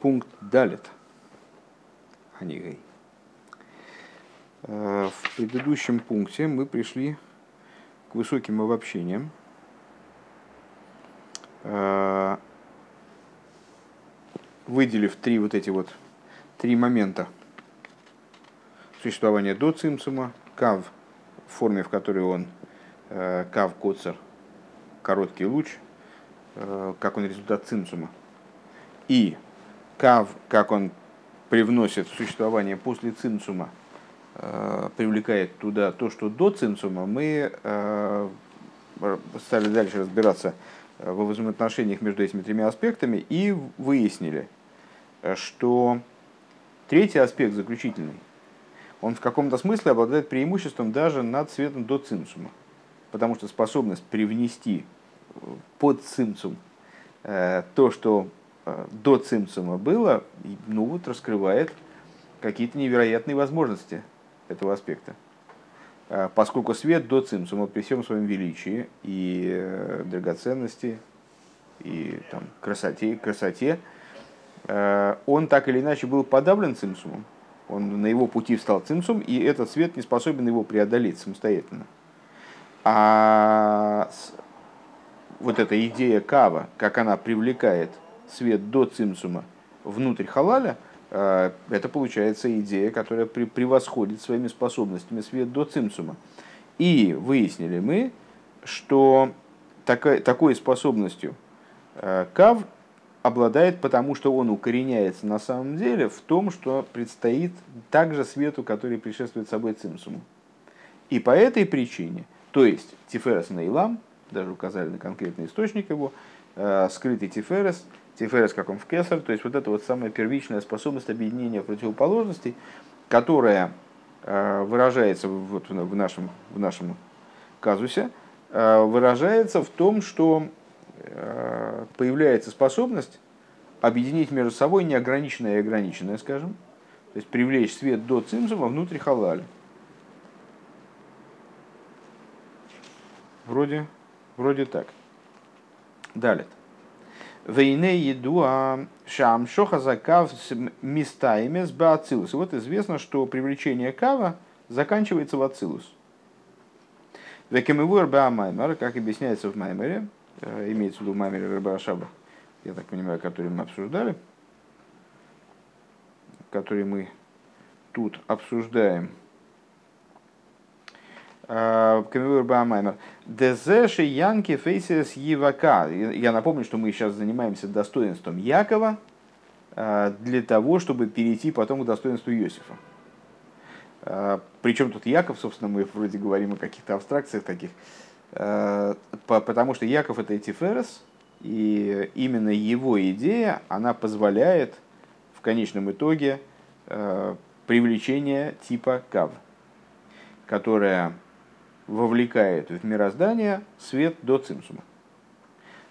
пункт далит. Анигей. В предыдущем пункте мы пришли к высоким обобщениям. Выделив три вот эти вот три момента существования до цимсума, кав в форме, в которой он кав коцер, короткий луч, как он результат цимсума, и кав, как он привносит в существование после цинцума, привлекает туда то, что до цинцума, мы стали дальше разбираться во взаимоотношениях между этими тремя аспектами и выяснили, что третий аспект заключительный, он в каком-то смысле обладает преимуществом даже над цветом до цинцума. Потому что способность привнести под цинцум э, то, что э, до цимцума было, ну вот раскрывает какие-то невероятные возможности этого аспекта. Э, поскольку свет до цимцума при всем своем величии и драгоценности, и там, красоте, красоте, он так или иначе был подавлен цимсумом. Он на его пути встал цимсум, и этот свет не способен его преодолеть самостоятельно. А вот эта идея кава, как она привлекает свет до цимсума внутрь халаля, э, это получается идея, которая превосходит своими способностями свет до цимсума. И выяснили мы, что такой, такой способностью э, кав обладает, потому что он укореняется на самом деле в том, что предстоит также свету, который предшествует собой цимсуму. И по этой причине, то есть Тиферес Нейлам, даже указали на конкретный источник его, э, скрытый Тиферес, Тиферес как он в Кесар, то есть вот это вот самая первичная способность объединения противоположностей, которая э, выражается вот в нашем, в нашем казусе, э, выражается в том, что появляется способность объединить между собой неограниченное и ограниченное, скажем, то есть привлечь свет до цимзума внутрь халаля. Вроде Вроде так. Далее. Вейне еду а шам шоха закав с местами с бацилус. Вот известно, что привлечение кава заканчивается в ацилус. Векемивур ба маймер, как объясняется в маймере, э, имеется в виду маймере Рабашаба, я так понимаю, который мы обсуждали, который мы тут обсуждаем – Камивур Баамаймер. Дезеши Янки Фейсис Евака. Я напомню, что мы сейчас занимаемся достоинством Якова а, для того, чтобы перейти потом к достоинству Иосифа. А, Причем тут Яков, собственно, мы вроде говорим о каких-то абстракциях таких. Потому что Яков это Этиферес, и именно его идея, она позволяет в конечном итоге привлечение типа Кав, которая вовлекает в мироздание свет до цимсума.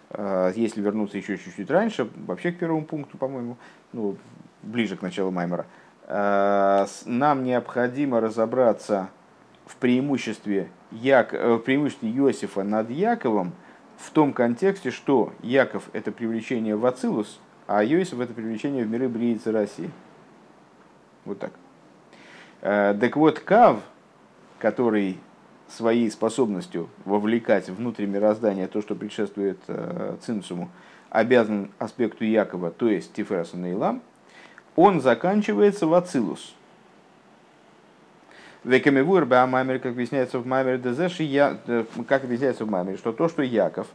А, если вернуться еще чуть-чуть раньше, вообще к первому пункту, по-моему, ну, ближе к началу Маймера, а, нам необходимо разобраться в преимуществе, Як... Э, в преимуществе Иосифа над Яковом в том контексте, что Яков – это привлечение в Ацилус, а Иосиф – это привлечение в миры Бриицы России. Вот так. А, так вот, Кав, который своей способностью вовлекать внутрь мироздания то, что предшествует э, цинцуму, обязан аспекту Якова, то есть Тифераса Нейлам, он заканчивается в Ацилус. Векамевур Баамамер, как объясняется в Мамере Дезеши, я, э, как объясняется в Мамере, что то, что Яков,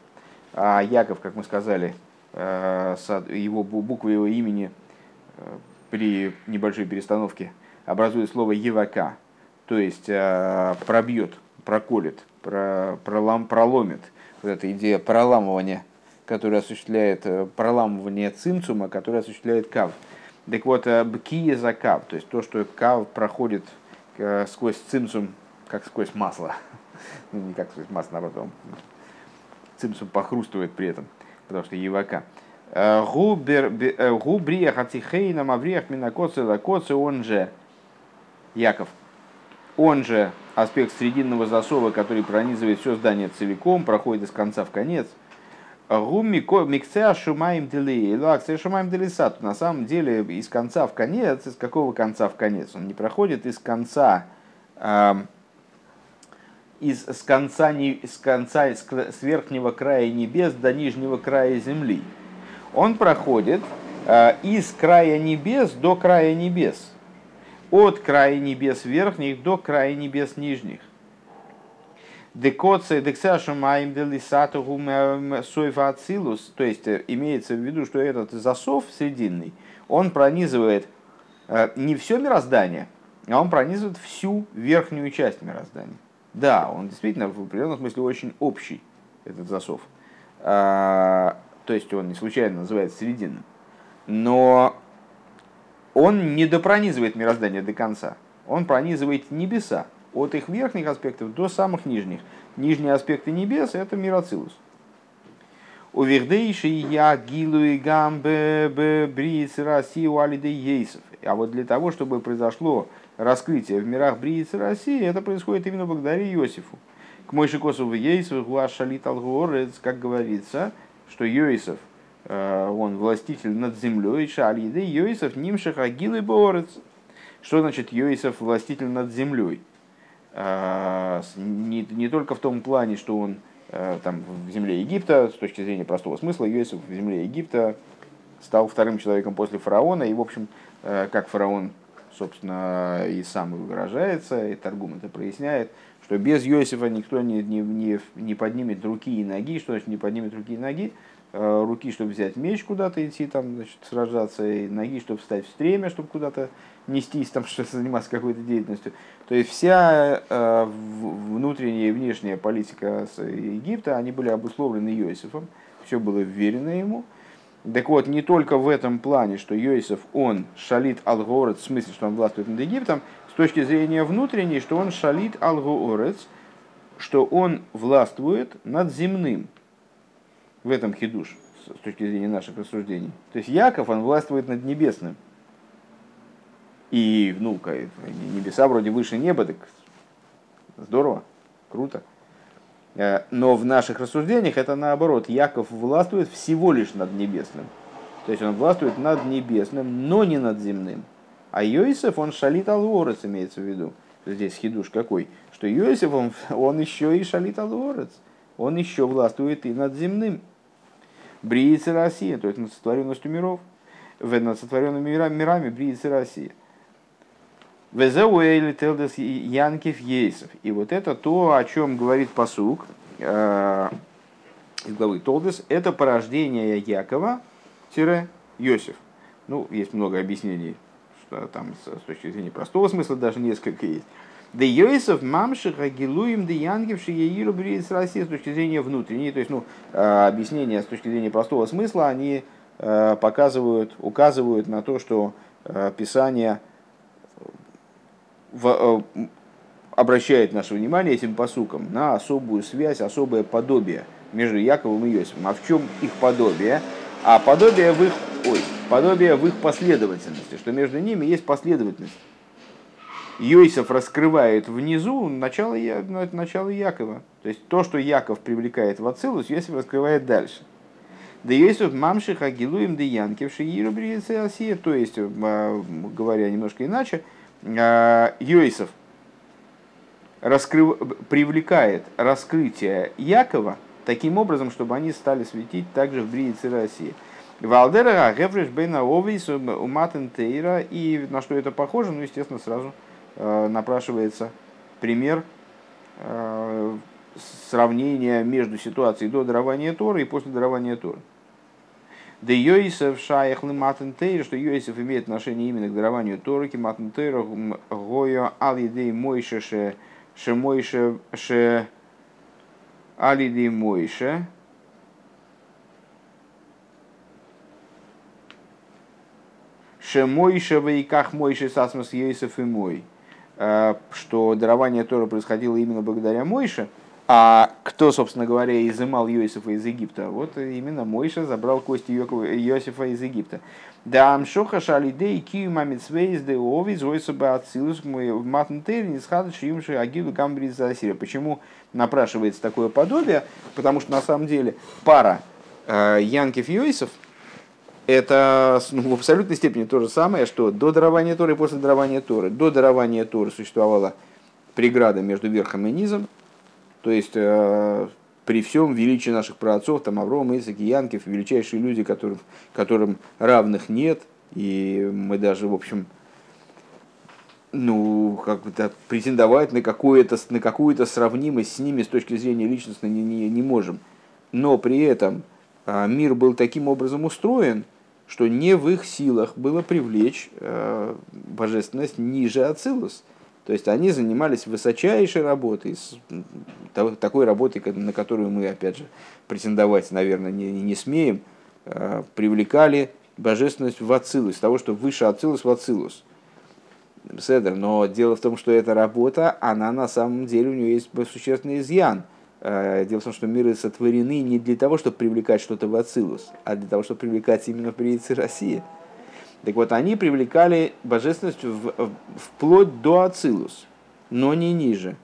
а Яков, как мы сказали, э, его буквы его имени э, при небольшой перестановке образует слово Евака, то есть пробьет проколет, про, пролом, проломит. Вот эта идея проламывания, которая осуществляет э, проламывание цинцума, которая осуществляет кав. Так вот, э, бкия за кав, то есть то, что кав проходит э, сквозь цинцум, как сквозь масло. ну, не как сквозь масло, наоборот, цинцум похрустывает при этом, потому что евака. Губрия хатихейна мавриях минакоцы лакоцы, он же Яков, он же аспект срединного засова, который пронизывает все здание целиком, проходит из конца в конец. Шумаем шумаем. На самом деле из конца в конец, из какого конца в конец? Он не проходит из конца, из с конца, не, с конца с верхнего края небес до нижнего края земли. Он проходит э, из края небес до края небес. От края небес верхних до края небес нижних. Декоция дексашу маим делисату сойфа ацилус, то есть э, имеется в виду, что этот засов срединный, он пронизывает э, не все мироздание, а он пронизывает всю верхнюю часть мироздания. Да, он действительно в определенном смысле очень общий, этот засов. А, то есть он не случайно называется срединным. Но он не допронизывает мироздание до конца. Он пронизывает небеса от их верхних аспектов до самых нижних. Нижние аспекты небес – это мироцилус. У Вердейши я гилу и гамбе бриец России у Алиды Ейсов. А вот для того, чтобы произошло раскрытие в мирах бриец России, это происходит именно благодаря Иосифу. К Мойши Косову Ейсов, Гуашалит Алгорец, как говорится, что Йосиф, он властитель над землей, Шалиды Йосиф, Нимших Агилы Борец. Что значит Йосиф властитель над землей? А, не, не только в том плане, что он э, там, в земле Египта, с точки зрения простого смысла, Иосиф в земле Египта стал вторым человеком после фараона, и, в общем, э, как фараон, собственно, и сам выражается, и Таргум это проясняет, что без Иосифа никто не, не, не, не поднимет руки и ноги, что значит не поднимет руки и ноги, Э, руки, чтобы взять меч куда-то идти, там, значит, сражаться, и ноги, чтобы встать в стремя, чтобы куда-то нестись, там, что заниматься какой-то деятельностью. То есть вся э, внутренняя и внешняя политика Египта, они были обусловлены Иосифом, все было вверено ему. Так вот, не только в этом плане, что Иосиф, он шалит алгорец, в смысле, что он властвует над Египтом, с точки зрения внутренней, что он шалит алгорец, что он властвует над земным, в этом хидуш с точки зрения наших рассуждений. То есть Яков, он властвует над небесным. И, ну, небеса вроде выше неба, так здорово, круто. Э, но в наших рассуждениях это наоборот. Яков властвует всего лишь над небесным. То есть он властвует над небесным, но не над земным. А Йосиф, он шалит алворец, имеется в виду. Здесь хидуш какой? Что Йосиф, он, он еще и шалит алворец. Он еще властвует и над земным. Бриицы Россия, то есть над сотворенностью миров, над сотворенными мирами, мирами Бриицы Россия. Везеуэйли телдес Янкив Ейсов. И вот это то, о чем говорит посук э, из главы Толдес, это порождение Якова Йосиф. Ну, есть много объяснений, что там с точки зрения простого смысла даже несколько есть. Да Йосиф мамших агилуем да янгивши еиру с России с точки зрения внутренней, то есть ну, э, объяснения с точки зрения простого смысла, они э, показывают, указывают на то, что э, Писание в, обращает наше внимание этим посукам на особую связь, особое подобие между Яковом и Иосифом. А в чем их подобие? А подобие в их, ой, подобие в их последовательности, что между ними есть последовательность. Йосиф раскрывает внизу начало, начало Якова. То есть то, что Яков привлекает в Ацилус, Йосиф раскрывает дальше. Да Йосиф мамших агилуем де янкивши Асия. То есть, а, говоря немножко иначе, а, Йосиф раскрыв... привлекает раскрытие Якова таким образом, чтобы они стали светить также в Бриице России. Валдера Гефреш Бейна Овис Уматен Тейра. И на что это похоже? Ну, естественно, сразу напрашивается пример э, сравнения между ситуацией до дарования Торы и после дарования Торы. Да Йосиф шаях матен тейр, что Йосиф имеет отношение именно к дарованию Торы, к матен тейр, гойо алидей мойше ше, ше мойше ше алидей мойше, ше мойше вейках мойше сасмас Йосиф и мой. Э, что дарование Тора происходило именно благодаря Мойше, а кто, собственно говоря, изымал Иосифа из Египта? Вот именно Мойша забрал кости Иосифа из Египта. Да амшоха шалидей кию мамицвейс де овиз ойсаба ацилус в матнтейр не схадыш юмши агилу гамбриз засирия. Почему напрашивается такое подобие? Потому что на самом деле пара э, Янкев Йосиф – это ну, в абсолютной степени то же самое, что до дарования Торы и после дарования Торы. До дарования Торы существовала преграда между верхом и низом, то есть э, при всем величии наших праотцов, там Авром, Исаак и Янкев, величайшие люди, которым, которым равных нет, и мы даже, в общем, ну, как-то претендовать на, какую-то, на какую-то сравнимость с ними с точки зрения личностной не, не, не можем. Но при этом а, мир был таким образом устроен, что не в их силах было привлечь э, божественность ниже Ацилус. То есть они занимались высочайшей работой, такой работой, на которую мы, опять же, претендовать, наверное, не, не смеем, э, привлекали божественность в Ацилус, того, что выше Ацилус в Ацилус. Седер, но дело в том, что эта работа, она на самом деле, у нее есть существенный изъян. Э, дело в том, что миры сотворены не для того, чтобы привлекать что-то в Ацилус, а для того, чтобы привлекать именно в приице России. Так вот, они привлекали божественность в, вплоть до Ацилус, но не ниже.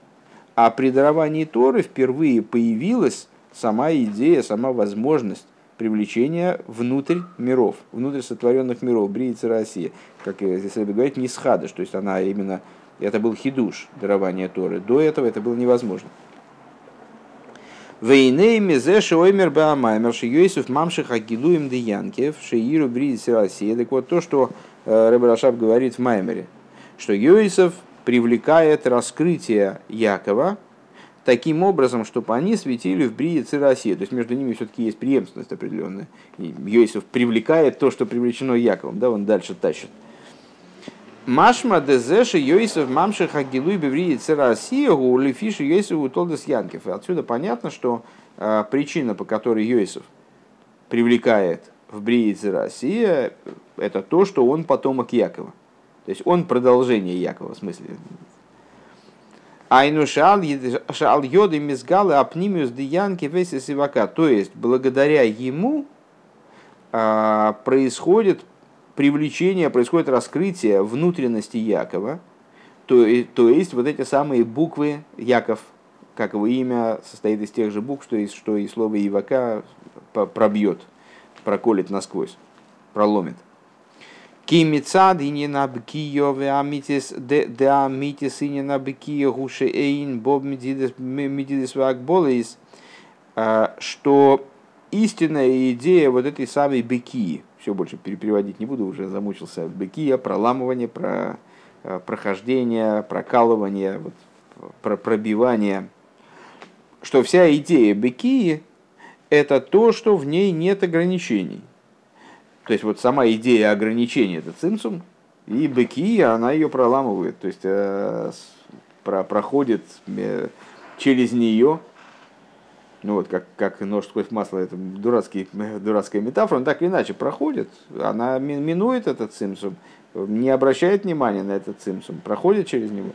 А при даровании Торы впервые появилась сама идея, сама возможность привлечения внутрь миров, внутрь сотворенных миров, Бриица России, как здесь любят не схадыш, то есть она именно, это был хидуш, дарование Торы. До этого это было невозможно. Вейней мезе шоймер баамаймер шиёйсов мамших агилуем деянкев шииру Бриица России. Так вот то, что э, Рэб Рашаб говорит в Маймере, что Йосиф привлекает раскрытие Якова, таким образом, чтобы они светили в Брие России. То есть между ними все-таки есть преемственность определенная. Йосиф привлекает то, что привлечено Яковом, да, он дальше тащит. Машма дезеши Йосиф мамши хагилуй беврии Россия улифиши Йосифу толдес Янкев. Отсюда понятно, что э, причина, по которой Йосиф привлекает в Брии Россия, это то, что он потомок Якова. То есть он продолжение Якова, в смысле, Айну шал йоды мизгалы апнимиус диянки весис ивака. То есть, благодаря ему а, происходит привлечение, происходит раскрытие внутренности Якова, то, то есть вот эти самые буквы Яков, как его имя, состоит из тех же букв, что и, что и слово Ивака пробьет, проколет насквозь, проломит. Кимицад и не на бкио амитис де амитис и не на бкио гуше эйн боб медидис вакболис, а, что истинная идея вот этой самой беки, все больше переводить не буду, уже замучился, бекия, проламывание, про а, прохождение, прокалывание, вот, про пробивание, что вся идея бекии – это то, что в ней нет ограничений. То есть вот сама идея ограничения это цимсум, и быки, она ее проламывает, то есть э, про, проходит э, через нее, ну вот как, как нож сквозь масло, это дурацкий, дурацкая метафора, но так или иначе проходит, она минует этот цимсум, не обращает внимания на этот цимсум, проходит через него.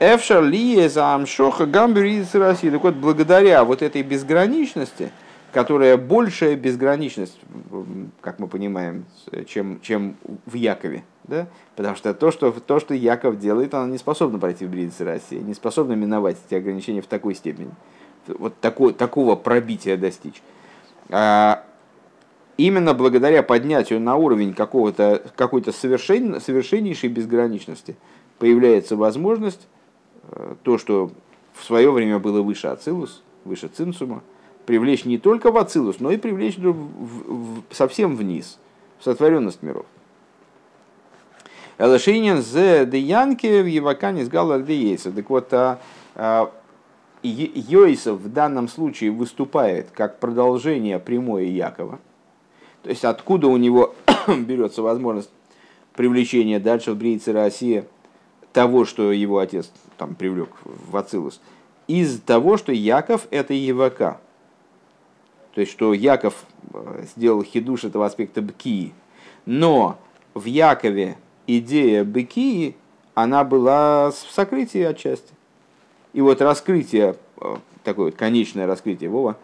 Эфшар ли амшоха России. Так вот, благодаря вот этой безграничности, которая большая безграничность, как мы понимаем, чем, чем в Якове. Да? Потому что то, что то, что Яков делает, она не способна пройти в Бридице России, не способна миновать эти ограничения в такой степени. Вот такой, такого пробития достичь. А именно благодаря поднятию на уровень какого-то, какой-то совершен, совершеннейшей безграничности появляется возможность, э, то, что в свое время было выше Ацилус, выше Цинцума, привлечь не только в Ацилус, но и привлечь в, в, в, совсем вниз, в сотворенность миров. Элашинин з деянки в Евакане с Галардеейса. Так вот, а, а, Йойсов в данном случае выступает как продолжение прямое Якова. То есть откуда у него берется возможность привлечения дальше в Брейце Россия того, что его отец там привлек в Ацилус. Из того, что Яков это Евака. То есть, что Яков э, сделал хидуш этого аспекта бкии. Но в Якове идея бкии, она была в сокрытии отчасти. И вот раскрытие, э, такое вот конечное раскрытие, Вова.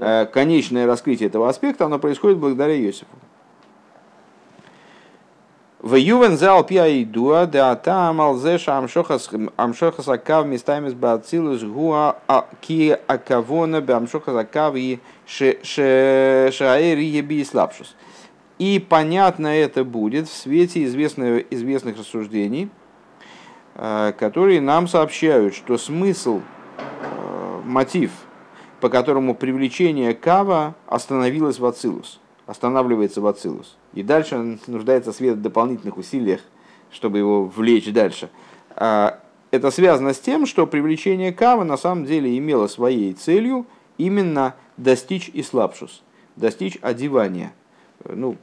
Э, конечное раскрытие этого аспекта, оно происходит благодаря Иосифу. В ювен зал пиаидуа да там алзеша амшохас акав местами с бацилус гуа ки акавона бе амшохас акав и шаэри еби слабшус. И понятно это будет в свете известных, известных рассуждений, которые нам сообщают, что смысл, мотив, по которому привлечение кава остановилось в Ацилус – останавливается в Ацилус. И дальше нуждается свет в дополнительных усилиях, чтобы его влечь дальше. А, это связано с тем, что привлечение Кава на самом деле имело своей целью именно достичь ислапшус, достичь одевания. Ну,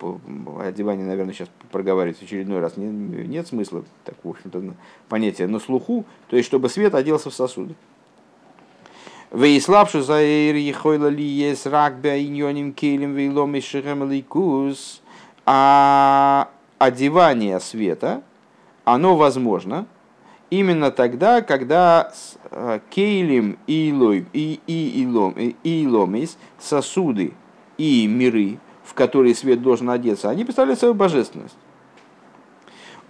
одевание, наверное, сейчас проговаривать в очередной раз нет смысла, так, в общем-то, понятие на слуху, то есть, чтобы свет оделся в сосуды. Вейслабшу за ехойла ли есть ракбя иньоним кейлем вейлом и. А одевание света, оно возможно именно тогда, когда э, кейлем и илой и и илом и иломис сосуды и миры, в которые свет должен одеться, они представляют свою божественность.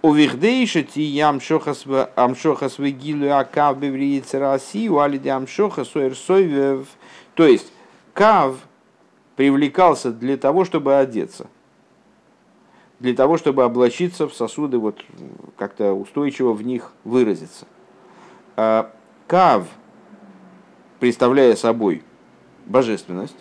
Увихдейшити ямшохас амшохас вегилу акав бевриица России, у алиди амшоха суэрсойвев. То есть, кав привлекался для того, чтобы одеться. Для того, чтобы облачиться в сосуды, вот как-то устойчиво в них выразиться. А кав, представляя собой божественность,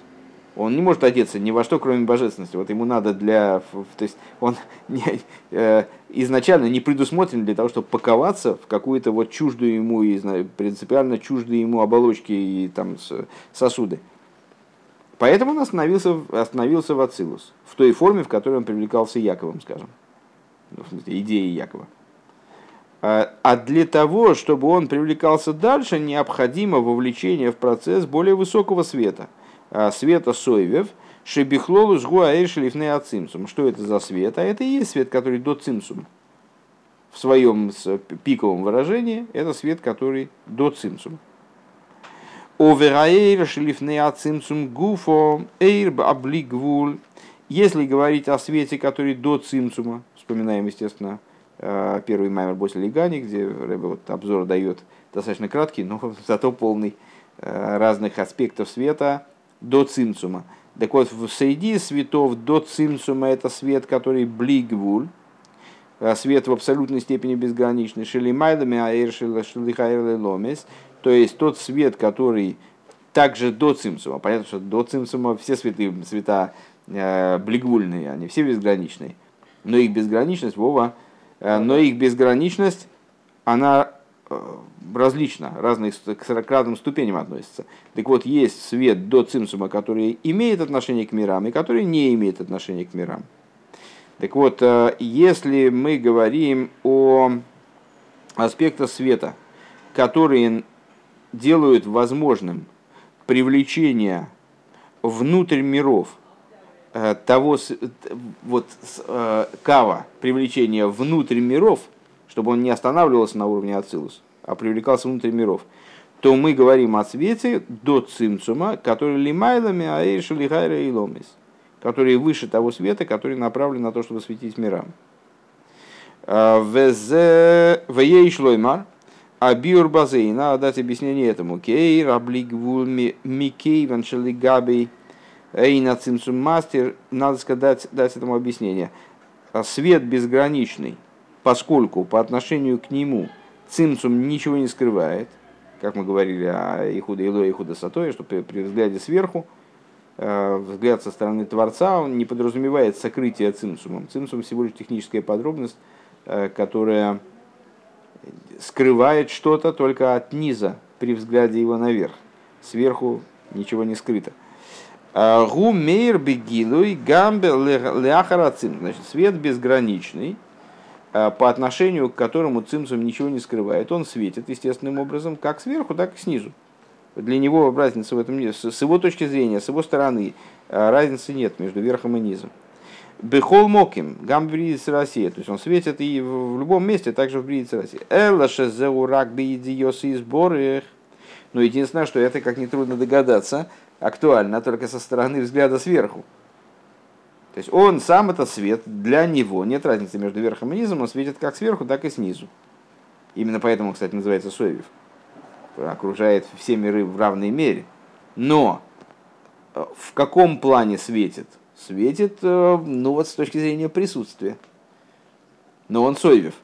он не может одеться ни во что, кроме божественности. Вот ему надо для... То есть он не, э, изначально не предусмотрен для того, чтобы паковаться в какую-то вот чуждую ему, и, принципиально чуждые ему оболочки и там сосуды. Поэтому он остановился, остановился в Ацилус, в той форме, в которой он привлекался Яковом, скажем. Ну, в смысле, идеей Якова. А, а для того, чтобы он привлекался дальше, необходимо вовлечение в процесс более высокого света – света Сойвев, Шебихлолу жгуаэр шлифне ацимсум. Что это за свет? А это и есть свет, который до цимсум. В своем пиковом выражении это свет, который до цимсум. Овераэйр шлифне ацимсум гуфо эйр облигвуль. Если говорить о свете, который до цимсума, вспоминаем, естественно, а, первый маймер Босли Лигани, где Рэбе вот обзор дает достаточно краткий, но зато полный а, разных аспектов света, до цимцума. Так вот, среди светов до цимцума это свет, который блигвуль, а свет в абсолютной степени безграничный, шелимайлами аэр ломес, то есть тот свет, который также до цимцума. Понятно, что до цимцума все светы, света э, блигвульные, они все безграничные. Но их безграничность, Вова, э, но их безграничность, она различно, разные к разным ступеням относятся. Так вот, есть свет до цимсума, который имеет отношение к мирам, и который не имеет отношения к мирам. Так вот, э, если мы говорим о аспектах света, которые делают возможным привлечение внутрь миров э, того вот э, кава, привлечение внутрь миров, чтобы он не останавливался на уровне Ацилус, а привлекался внутрь миров, то мы говорим о свете до цимцума, который лимайлами аэйша лихайра и ломис, который выше того света, который направлен на то, чтобы светить мирам. А, Веей шлоймар, а биур базей, надо дать объяснение этому. Кей, раблигвул микей, ваншелигабей, эйна цимцум мастер, надо сказать, дать этому объяснение. А свет безграничный, поскольку по отношению к нему – Цимцум ничего не скрывает, как мы говорили о Ихуда Ило и Ихуда Сатое, что при, при взгляде сверху, э, взгляд со стороны Творца, он не подразумевает сокрытие цимсумом. Цимсум всего лишь техническая подробность, э, которая скрывает что-то только от низа при взгляде его наверх. Сверху ничего не скрыто. Э, Гу мейр бегилуй гамбе ляхарацим. Значит, свет безграничный – по отношению к которому цимсум ничего не скрывает. Он светит естественным образом как сверху, так и снизу. Для него разницы в этом нет. С его точки зрения, с его стороны, э, разницы нет между верхом и низом. Бехол моким, гам бридис Россия. То есть он светит и в любом месте, также в бридис Россия. Элла шезеурак биидиос и сборы. Но единственное, что это, как нетрудно догадаться, актуально только со стороны взгляда сверху. То есть он сам это свет, для него нет разницы между верхом и низом, он светит как сверху, так и снизу. Именно поэтому, кстати, называется Соевев. Окружает все миры в равной мере. Но э, в каком плане светит? Светит, э, ну вот с точки зрения присутствия. Но он Соевев.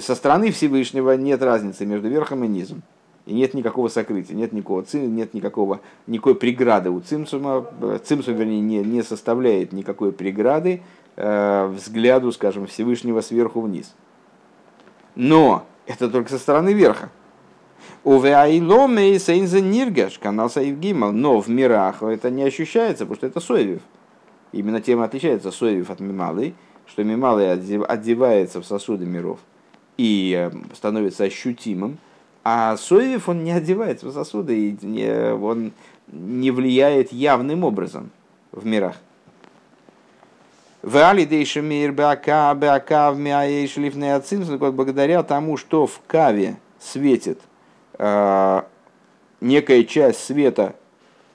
Со стороны Всевышнего нет разницы между верхом и низом. И нет никакого сокрытия, нет никакого нет никакого, никакой преграды у цимсума. Цимсум, вернее, не, не составляет никакой преграды э, взгляду, скажем, Всевышнего сверху вниз. Но это только со стороны верха. У Веайломе Сейнза Ниргаш, канал но в мирах это не ощущается, потому что это Соевев. Именно тем отличается Соевев от Мималый, что Мималый одевается в сосуды миров и э, становится ощутимым, а Соевев, он не одевается в сосуды, и не, он не влияет явным образом в мирах. Благодаря тому, что в каве светит э, некая часть света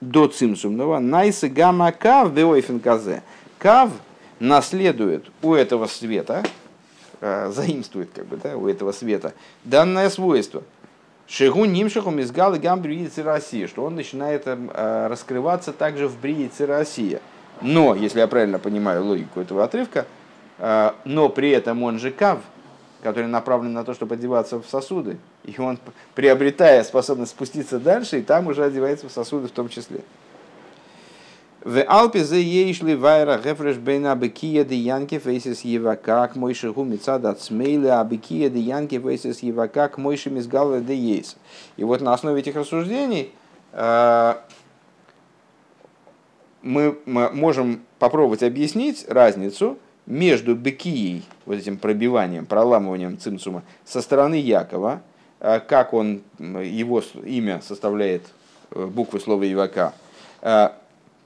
до цимсумного, найсы гамма кав беойфенказе. Кав наследует у этого света, э, заимствует как бы, да, у этого света данное свойство – Шигу нимшиху мизгал и гам России, что он начинает э, раскрываться также в бриице России. Но, если я правильно понимаю логику этого отрывка, э, но при этом он же кав, который направлен на то, чтобы одеваться в сосуды, и он, приобретая способность спуститься дальше, и там уже одевается в сосуды в том числе. В Алпе за ейшли вайра гефреш бейна бекия де янки фейсис евака к мойши гу мецада цмейле а бекия де янки фейсис к мойши мизгалве де ейс. И вот на основе этих рассуждений э, мы можем попробовать объяснить разницу между бекией, вот этим пробиванием, проламыванием цимцума со стороны Якова, э, как он, его имя составляет э, буквы слова Ивака,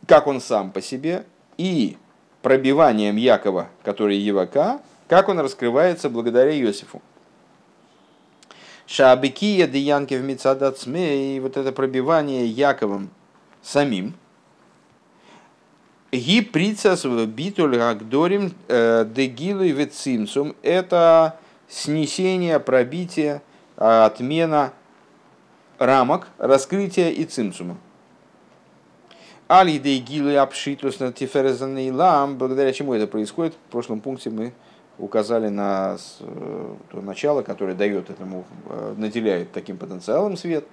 как он сам по себе, и пробиванием Якова, который Евака, как он раскрывается благодаря Иосифу. Шабикия деянки в Мицадацме, и вот это пробивание Яковом самим, Ги прицас битуль агдорим э, дегилу и это снесение, пробитие, отмена рамок, раскрытия и цимцума. Алидей гилы обшитус на тиферезанный лам, благодаря чему это происходит. В прошлом пункте мы указали на э, то начало, которое дает этому, э, наделяет таким потенциалом свет.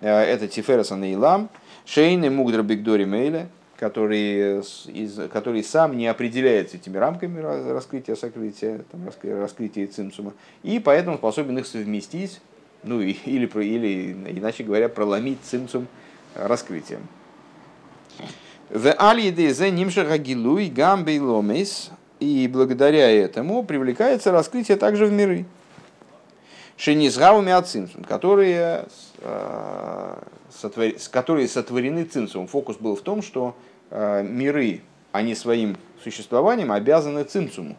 Э, это Тифересан Лам, Шейны Мугдра Бигдори Мейля, который, из, который сам не определяется этими рамками раскрытия, сокрытия, там, раскрытия цимсума, и поэтому способен их совместить, ну или, или иначе говоря, проломить цимсум раскрытием. В алиде за нимшаха гилуй гамбей ломейс. И благодаря этому привлекается раскрытие также в миры. Шенизгауми ацинсум, которые, э, которые сотворены цинсумом. Фокус был в том, что э, миры, они своим существованием обязаны цинсуму.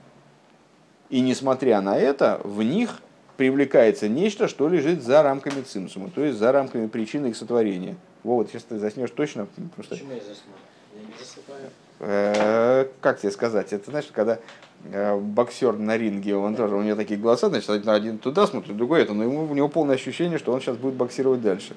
И несмотря на это, в них привлекается нечто, что лежит за рамками цимсума, то есть за рамками причины их сотворения. Вот, сейчас ты заснешь точно. Потому что... Почему я засну? Э, как тебе сказать, это знаешь, когда э, боксер на ринге, он тоже, у него такие глаза, значит, один туда смотрит, другой это, но ему, у него полное ощущение, что он сейчас будет боксировать дальше.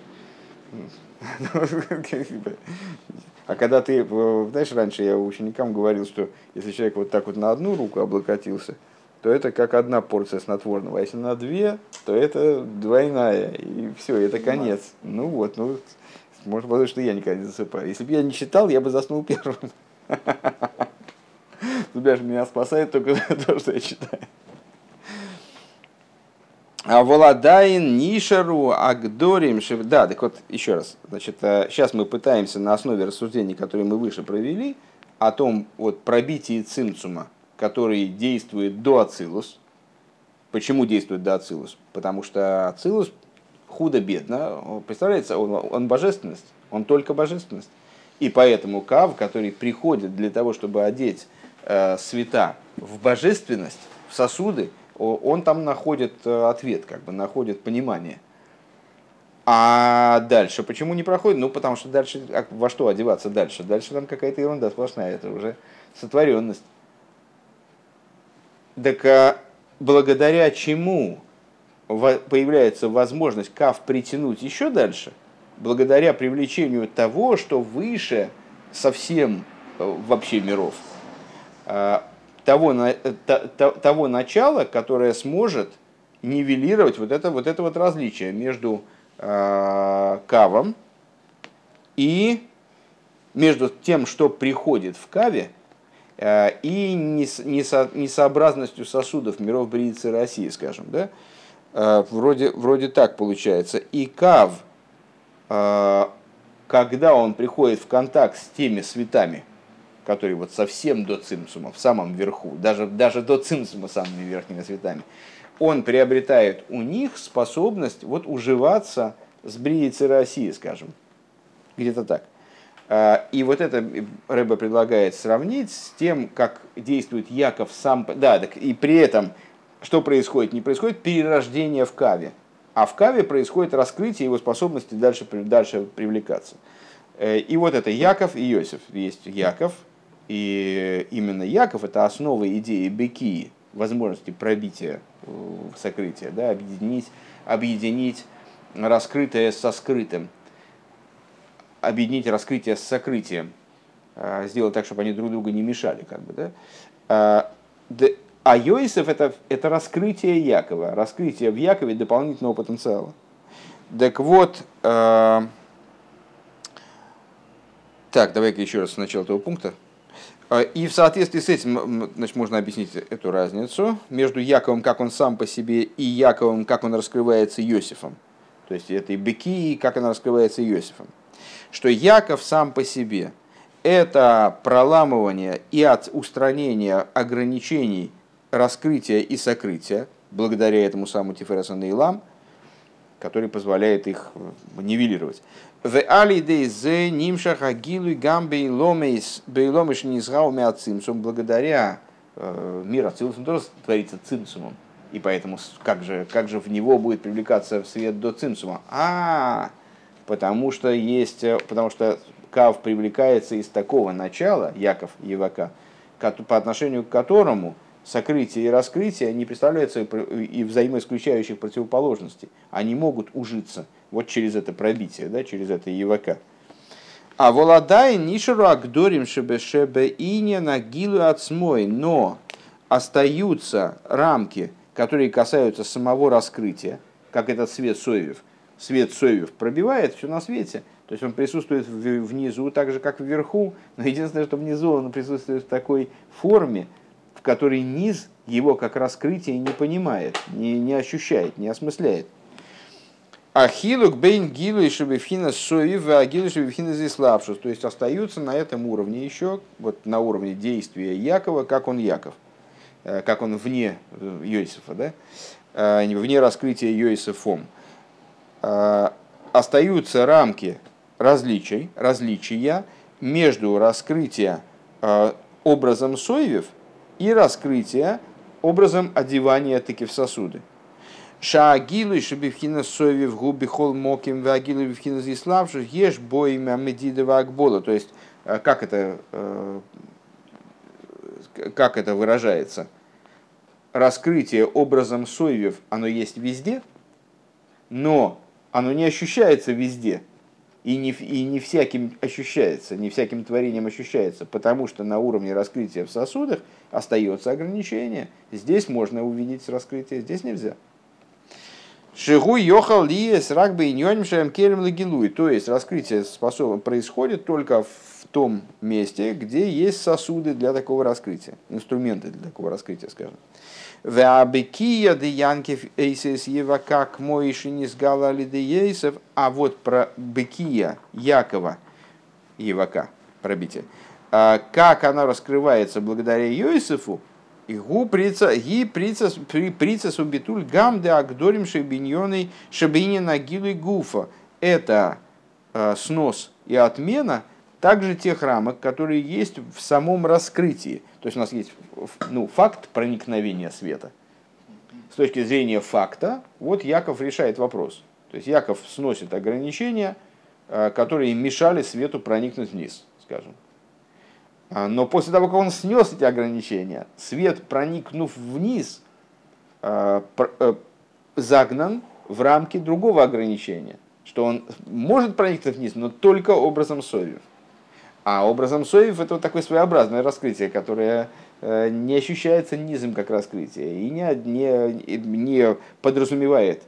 А когда ты, э, знаешь, раньше я ученикам говорил, что если человек вот так вот на одну руку облокотился, то это как одна порция снотворного. А если на две, то это двойная. И все, это конец. Ну вот, ну может потому что я никогда не засыпаю. Если бы я не читал, я бы заснул первым. Тебя же меня спасает только то, что я читаю. А Володайн Нишару Агдорим Да, так вот, еще раз. Значит, сейчас э, мы пытаемся на основе рассуждений, которые мы выше провели, о том вот пробитии цимцума, который действует до Ацилус. Почему действует до Ацилус? Потому что Ацилус худо-бедно, представляете, он, он божественность, он только божественность. И поэтому Кав, который приходит для того, чтобы одеть э, света в божественность, в сосуды, он там находит э, ответ, как бы находит понимание. А дальше почему не проходит? Ну, потому что дальше, а во что одеваться дальше? Дальше там какая-то ерунда сплошная. Это уже сотворенность. Так а благодаря чему появляется возможность кав притянуть еще дальше, благодаря привлечению того, что выше совсем э, вообще миров, а, того, э, того начала, которое сможет нивелировать вот это вот, это вот различие между а, кавом и между тем, что приходит в каве, э, и несообразностью сосудов миров Бриицы России, скажем, да, вроде, вроде так получается. И кав, э, когда он приходит в контакт с теми светами, которые вот совсем до цимсума, в самом верху, даже, даже до цимсума самыми верхними цветами, он приобретает у них способность вот уживаться с бриицей России, скажем. Где-то так. А, и вот это Рэба предлагает сравнить с тем, как действует Яков сам. Да, так и при этом, что происходит? Не происходит перерождение в Каве, а в Каве происходит раскрытие его способности дальше, дальше привлекаться. Э, и вот это Яков и Иосиф. Есть Яков, и именно Яков – это основа идеи Беки, возможности пробития в сокрытие, да, объединить, объединить раскрытое со скрытым – объединить раскрытие с сокрытием, а, сделать так, чтобы они друг другу не мешали. Как бы, да? А, Йосиф это, это раскрытие Якова, раскрытие в Якове дополнительного потенциала. Так вот, э, так, давай-ка еще раз с начала этого пункта. И в соответствии с этим значит, можно объяснить эту разницу между Яковом, как он сам по себе, и Яковом, как он раскрывается Иосифом. То есть это и быки, как она раскрывается Иосифом что Яков сам по себе – это проламывание и от устранения ограничений раскрытия и сокрытия, благодаря этому самому Тифераса Нейлам, который позволяет их нивелировать. В алидей зе нимшах агилу ломейс бейломиш низгауми от цимсум, благодаря э, мир от цимсум тоже творится цимсумом. И поэтому как же, как же в него будет привлекаться в свет до цимсума? А, потому что есть, э, потому что Кав привлекается из такого начала, Яков Евака, по отношению к которому сокрытие и раскрытие не представляются и взаимоисключающих противоположностей. Они могут ужиться вот через это пробитие, да, через это Евака. А воладай нишеру агдорим шебе шебе ине нагилу отсмой, но остаются рамки, которые касаются самого раскрытия, как этот свет Соевев – свет Соевев пробивает все на свете. То есть он присутствует внизу так же, как вверху, но единственное, что внизу он присутствует в такой форме, в которой низ его как раскрытие не понимает, не, не ощущает, не осмысляет. Ахилук бейн гилу и шебефхина соев, а гилу шебефхина здесь слабшус. То есть остаются на этом уровне еще, вот на уровне действия Якова, как он Яков, э, как он вне э, Йосифа, да? Э, вне раскрытия Йосифом. Остаются рамки различий, различия между раскрытием э, образом соевев и раскрытие образом одевания таки в сосуды. Шаагилу и шабивхина соевев губи хол моким вагилу вивхина зиславших ешь боимя медидова акбола. То есть, э, как это, как это выражается? Раскрытие образом соевев, оно есть везде, но оно не ощущается везде. И не, и не всяким ощущается, не всяким творением ощущается, потому что на уровне раскрытия в сосудах остается ограничение. Здесь можно увидеть раскрытие, здесь нельзя. Шигу йохал лиес ракбы и ньоним келем лагилуй. То есть раскрытие способ... происходит только в том месте, где есть сосуды для такого раскрытия, инструменты для такого раскрытия, скажем. Веабекия де Янкев Эйсес Евака к Моишинис Галали де Ейсов, а вот про Бекия Якова Евака, пробитие, а, как она раскрывается благодаря Йосифу, и гу прица, ги прица, прица субитуль гам де агдорим шебиньоной шебинин агилу и гуфа. Это а, снос и отмена также тех рамок, которые есть в самом раскрытии. То есть у нас есть ну, факт проникновения света. С точки зрения факта, вот Яков решает вопрос. То есть Яков сносит ограничения, э, которые мешали свету проникнуть вниз, скажем. А, но после того, как он снес эти ограничения, свет, проникнув вниз, а, э, загнан в рамки другого ограничения, что он может проникнуть вниз, но только образом совев. А образом совев это вот такое своеобразное раскрытие, которое э, не ощущается низом как раскрытие и не, не, не подразумевает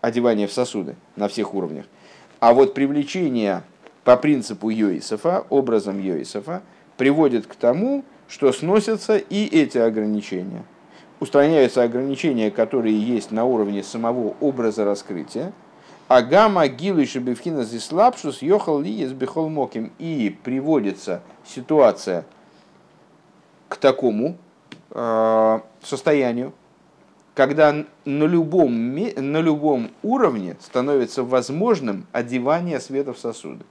одевание в сосуды на всех уровнях. А вот привлечение по принципу Йоисофа, образом Йоисофа, приводит к тому, что сносятся и эти ограничения. Устраняются ограничения, которые есть на уровне самого образа раскрытия. А гамма гилу шебевхина зислапшус йохал ли с моким. И приводится ситуация к такому э, состоянию, когда на любом, на любом уровне становится возможным одевание света в сосуды.